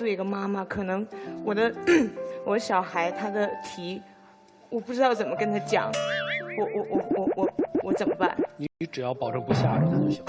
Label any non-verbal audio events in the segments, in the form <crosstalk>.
作为一个妈妈，可能我的我的小孩他的题，我不知道怎么跟他讲，我我我我我我怎么办？你你只要保证不吓着他就行。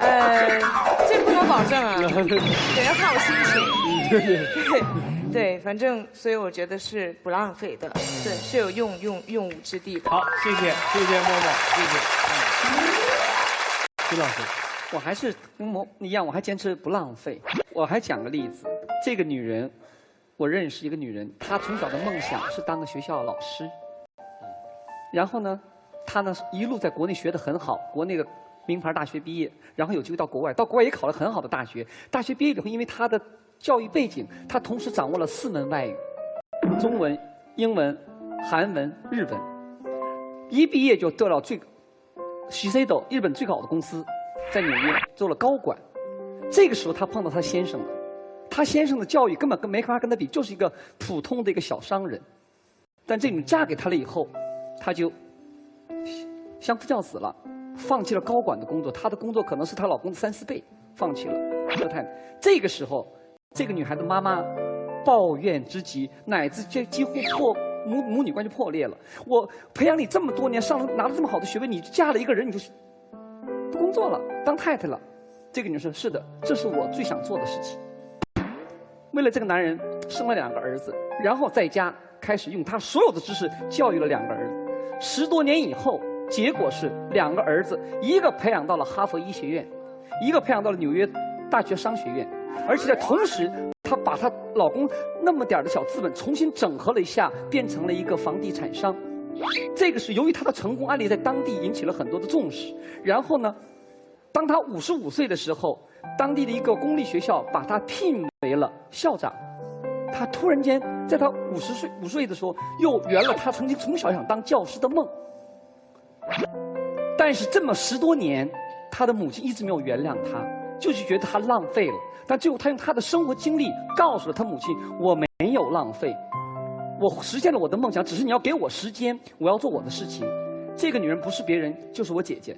呃，这不能保证啊，得要看我心情。对 <laughs> 对，反正所以我觉得是不浪费的，对，是有用用用武之地的。好，谢谢谢谢默默，谢谢。金老师，我还是跟某一样，我还坚持不浪费。我还讲个例子，这个女人，我认识一个女人，她从小的梦想是当个学校老师。然后呢，她呢一路在国内学得很好，国内的名牌大学毕业，然后有机会到国外，到国外也考了很好的大学。大学毕业以后，因为她的教育背景，她同时掌握了四门外语：中文、英文、韩文、日文。一毕业就得到最西西斗日本最好的公司，在纽约做了高管。这个时候，她碰到她先生了。她先生的教育根本跟没法跟她比，就是一个普通的一个小商人。但这女嫁给他了以后，她就相夫教子了，放弃了高管的工作。她的工作可能是她老公的三四倍，放弃了。这太太，这个时候，这个女孩的妈妈抱怨之极，乃至这几乎破母母女关系破裂了。我培养你这么多年，上了拿了这么好的学位，你嫁了一个人，你就不工作了，当太太了。这个女生是的，这是我最想做的事情。为了这个男人，生了两个儿子，然后在家开始用他所有的知识教育了两个儿子。十多年以后，结果是两个儿子，一个培养到了哈佛医学院，一个培养到了纽约大学商学院，而且在同时，她把她老公那么点儿的小资本重新整合了一下，变成了一个房地产商。这个是由于她的成功案例在当地引起了很多的重视。然后呢，当她五十五岁的时候，当地的一个公立学校把她聘为了校长。她突然间在她五十岁五岁的时候，又圆了她曾经从小想当教师的梦。但是这么十多年，她的母亲一直没有原谅她，就是觉得她浪费了。但最后，她用她的生活经历告诉了她母亲：“我没有浪费，我实现了我的梦想，只是你要给我时间，我要做我的事情。”这个女人不是别人，就是我姐姐。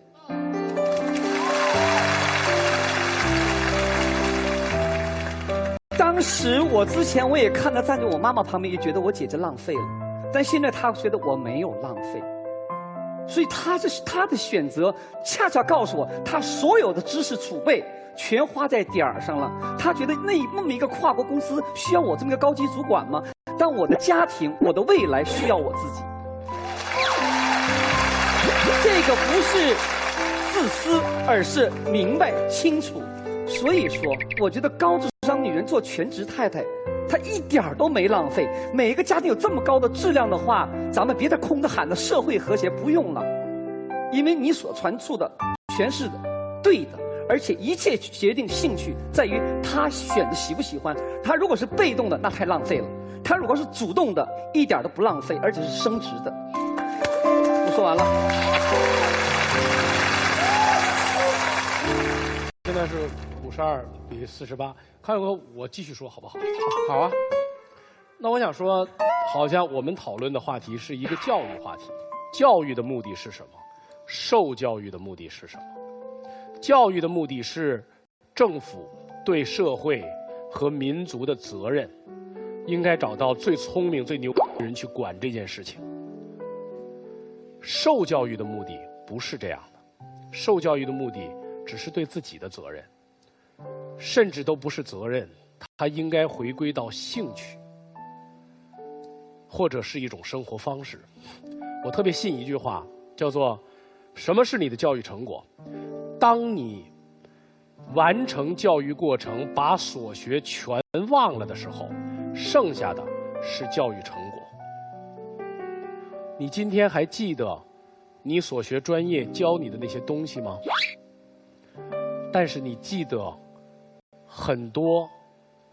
当时我之前我也看她站在我妈妈旁边，也觉得我姐姐浪费了，但现在她觉得我没有浪费。所以她这是她的选择，恰恰告诉我，她所有的知识储备全花在点儿上了。她觉得那那么一个跨国公司需要我这么一个高级主管吗？但我的家庭，我的未来需要我自己。这个不是自私，而是明白清楚。所以说，我觉得高智商女人做全职太太，她一点儿都没浪费。每一个家庭有这么高的质量的话，咱们别再空着喊着社会和谐，不用了，因为你所传出的全是对的，而且一切决定兴趣在于他选的喜不喜欢。他如果是被动的，那太浪费了；他如果是主动的，一点都不浪费，而且是升值的。我说完了。现在是五十二比四十八，康永哥，我继续说好不好？<laughs> 好啊。那我想说，好像我们讨论的话题是一个教育话题，教育的目的是什么？受教育的目的是什么？教育的目的是政府对社会和民族的责任，应该找到最聪明、最牛的人去管这件事情。受教育的目的不是这样的，受教育的目的只是对自己的责任，甚至都不是责任，它应该回归到兴趣，或者是一种生活方式。我特别信一句话，叫做“什么是你的教育成果？当你完成教育过程，把所学全忘了的时候，剩下的是教育成果。”你今天还记得你所学专业教你的那些东西吗？但是你记得很多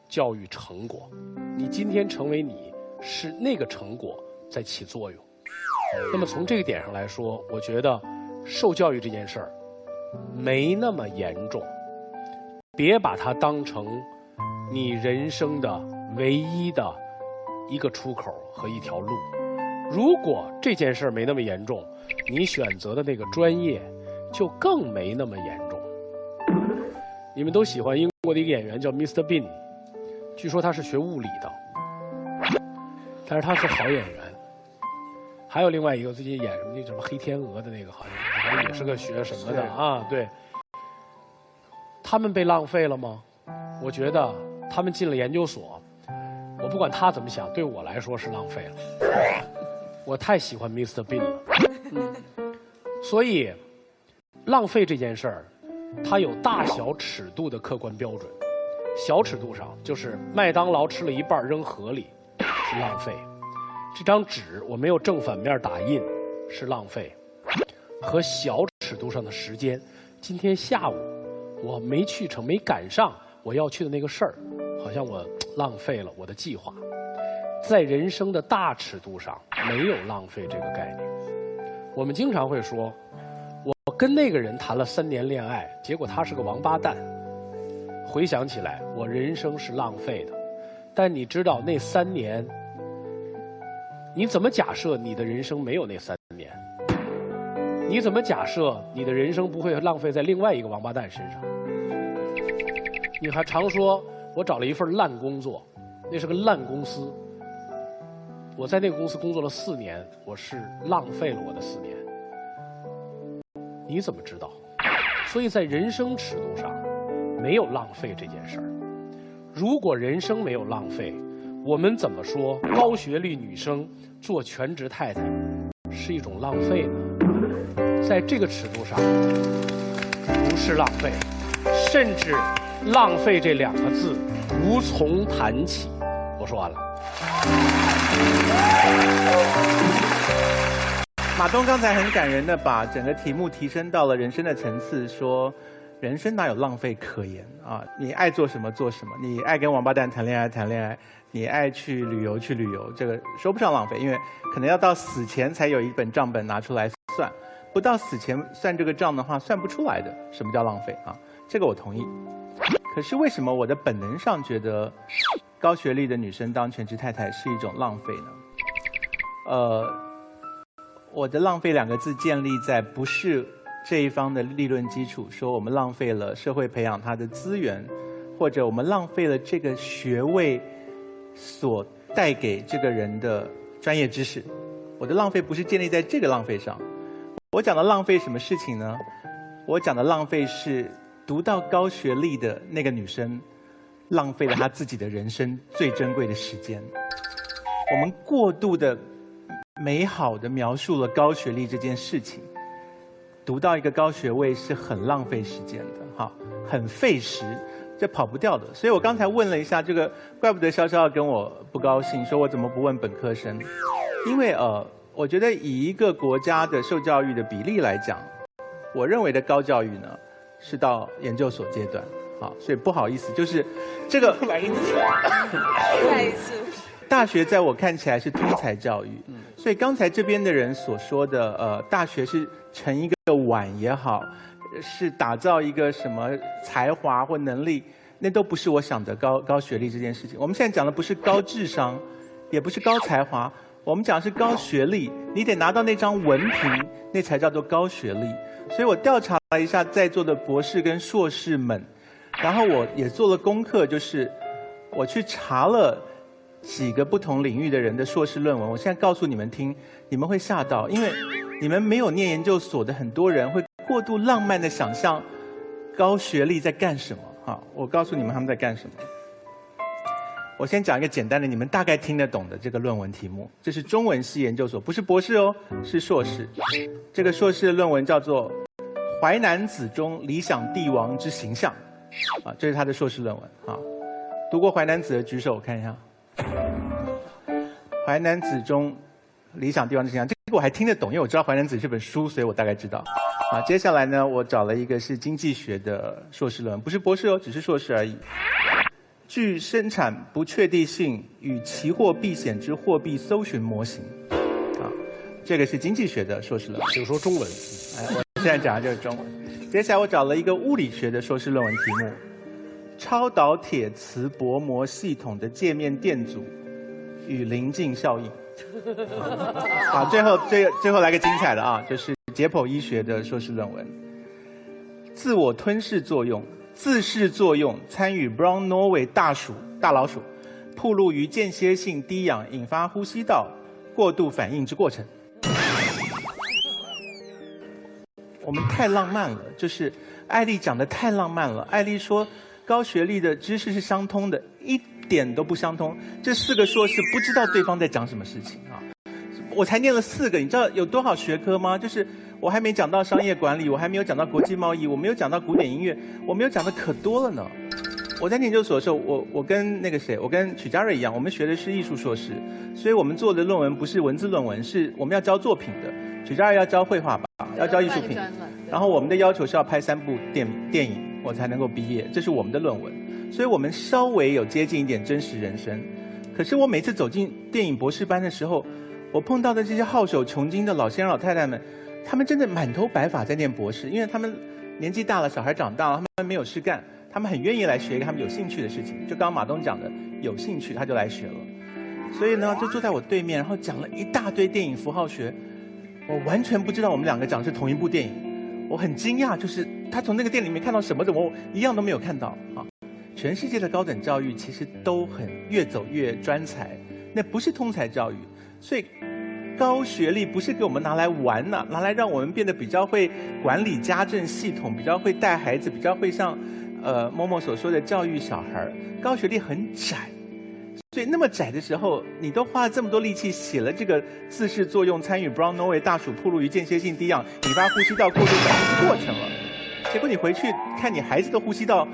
教育成果。你今天成为你，是那个成果在起作用。那么从这个点上来说，我觉得受教育这件事儿没那么严重。别把它当成你人生的唯一的一个出口和一条路。如果这件事儿没那么严重，你选择的那个专业就更没那么严重。你们都喜欢英国的一个演员叫 Mr. Bean，据说他是学物理的，但是他是好演员。还有另外一个最近演什么那什么黑天鹅的那个，好像也是个学什么的啊？对。他们被浪费了吗？我觉得他们进了研究所，我不管他怎么想，对我来说是浪费了。我太喜欢 Mr. Bean 了，<laughs> 所以浪费这件事儿，它有大小尺度的客观标准。小尺度上就是麦当劳吃了一半扔河里是浪费，这张纸我没有正反面打印是浪费，和小尺度上的时间，今天下午我没去成，没赶上我要去的那个事儿，好像我浪费了我的计划。在人生的大尺度上，没有浪费这个概念。我们经常会说，我跟那个人谈了三年恋爱，结果他是个王八蛋。回想起来，我人生是浪费的。但你知道那三年，你怎么假设你的人生没有那三年？你怎么假设你的人生不会浪费在另外一个王八蛋身上？你还常说我找了一份烂工作，那是个烂公司。我在那个公司工作了四年，我是浪费了我的四年。你怎么知道？所以在人生尺度上。没有浪费这件事儿。如果人生没有浪费，我们怎么说高学历女生做全职太太是一种浪费呢？在这个尺度上，不是浪费，甚至“浪费”这两个字无从谈起。我说完了。马东刚才很感人的把整个题目提升到了人生的层次，说。人生哪有浪费可言啊？你爱做什么做什么，你爱跟王八蛋谈恋爱谈恋爱，你爱去旅游去旅游，这个说不上浪费，因为可能要到死前才有一本账本拿出来算，不到死前算这个账的话，算不出来的。什么叫浪费啊？这个我同意。可是为什么我的本能上觉得高学历的女生当全职太太是一种浪费呢？呃，我的“浪费”两个字建立在不是。这一方的立论基础说，我们浪费了社会培养他的资源，或者我们浪费了这个学位所带给这个人的专业知识。我的浪费不是建立在这个浪费上。我讲的浪费什么事情呢？我讲的浪费是读到高学历的那个女生，浪费了她自己的人生最珍贵的时间。我们过度的美好的描述了高学历这件事情。读到一个高学位是很浪费时间的，哈，很费时，这跑不掉的。所以我刚才问了一下这个，怪不得潇潇要跟我不高兴，说我怎么不问本科生？因为呃，我觉得以一个国家的受教育的比例来讲，我认为的高教育呢是到研究所阶段，好，所以不好意思，就是这个 <laughs> 来一次，<laughs> 来一次。大学在我看起来是通才教育，所以刚才这边的人所说的，呃，大学是成一个碗也好，是打造一个什么才华或能力，那都不是我想的高高学历这件事情。我们现在讲的不是高智商，也不是高才华，我们讲是高学历，你得拿到那张文凭，那才叫做高学历。所以我调查了一下在座的博士跟硕士们，然后我也做了功课，就是我去查了。几个不同领域的人的硕士论文，我现在告诉你们听，你们会吓到，因为你们没有念研究所的很多人会过度浪漫的想象高学历在干什么。哈，我告诉你们他们在干什么。我先讲一个简单的，你们大概听得懂的这个论文题目。这是中文系研究所，不是博士哦，是硕士。这个硕士的论文叫做《淮南子中理想帝王之形象》，啊，这是他的硕士论文。啊，读过《淮南子》的举手，我看一下。淮南子中理想帝王之形象，这个我还听得懂，因为我知道淮南子这本书，所以我大概知道。啊，接下来呢，我找了一个是经济学的硕士论文，不是博士哦，只是硕士而已。据生产不确定性与期货避险之货币搜寻模型，啊，这个是经济学的硕士论文。请说中文。哎，我现在讲的就是中文。接下来我找了一个物理学的硕士论文题目。超导铁磁薄膜系统的界面电阻与临近效应。好，最后最最后来个精彩的啊，就是解剖医学的硕士论文。自我吞噬作用、自噬作用参与 Brown Norway 大鼠大老鼠，暴露于间歇性低氧，引发呼吸道过度反应之过程。我们太浪漫了，就是艾丽讲的太浪漫了。艾丽说，高学历的知识是相通的，一点都不相通。这四个硕士不知道对方在讲什么事情啊！我才念了四个，你知道有多少学科吗？就是我还没讲到商业管理，我还没有讲到国际贸易，我没有讲到古典音乐，我没有讲的可多了呢。我在研究所的时候，我我跟那个谁，我跟曲家瑞一样，我们学的是艺术硕士，所以我们做的论文不是文字论文，是我们要交作品的。曲家瑞要交绘画吧，要交艺术品，然后我们的要求是要拍三部电电影，我才能够毕业，这是我们的论文。所以我们稍微有接近一点真实人生。可是我每次走进电影博士班的时候，我碰到的这些好手穷经的老先生老太太们，他们真的满头白发在念博士，因为他们年纪大了，小孩长大了，他们没有事干，他们很愿意来学一个他们有兴趣的事情。就刚刚马东讲的，有兴趣他就来学了。所以呢，就坐在我对面，然后讲了一大堆电影符号学。我完全不知道我们两个讲的是同一部电影，我很惊讶，就是他从那个店里面看到什么的，我一样都没有看到啊！全世界的高等教育其实都很越走越专才，那不是通才教育，所以高学历不是给我们拿来玩呢，拿来让我们变得比较会管理家政系统，比较会带孩子，比较会像呃某某所说的教育小孩高学历很窄。所以那么窄的时候，你都花了这么多力气写了这个自噬作用参与 Brown Norway 大鼠暴露于间歇性低氧引发呼吸道过度反应的过程了，结果你回去看你孩子的呼吸道